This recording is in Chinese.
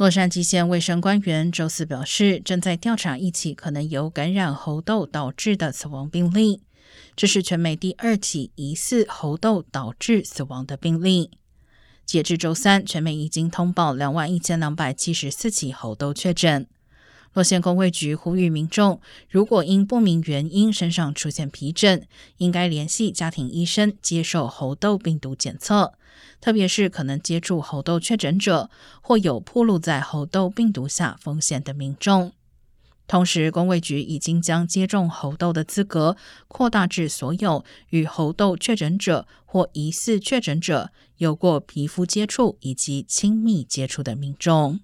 洛杉矶县卫生官员周四表示，正在调查一起可能由感染猴痘导致的死亡病例。这是全美第二起疑似猴痘导致死亡的病例。截至周三，全美已经通报两万一千两百七十四起猴痘确诊。洛县公卫局呼吁民众，如果因不明原因身上出现皮疹，应该联系家庭医生接受猴痘病毒检测，特别是可能接触猴痘确诊者或有暴露在猴痘病毒下风险的民众。同时，公卫局已经将接种猴痘的资格扩大至所有与猴痘确诊者或疑似确诊者有过皮肤接触以及亲密接触的民众。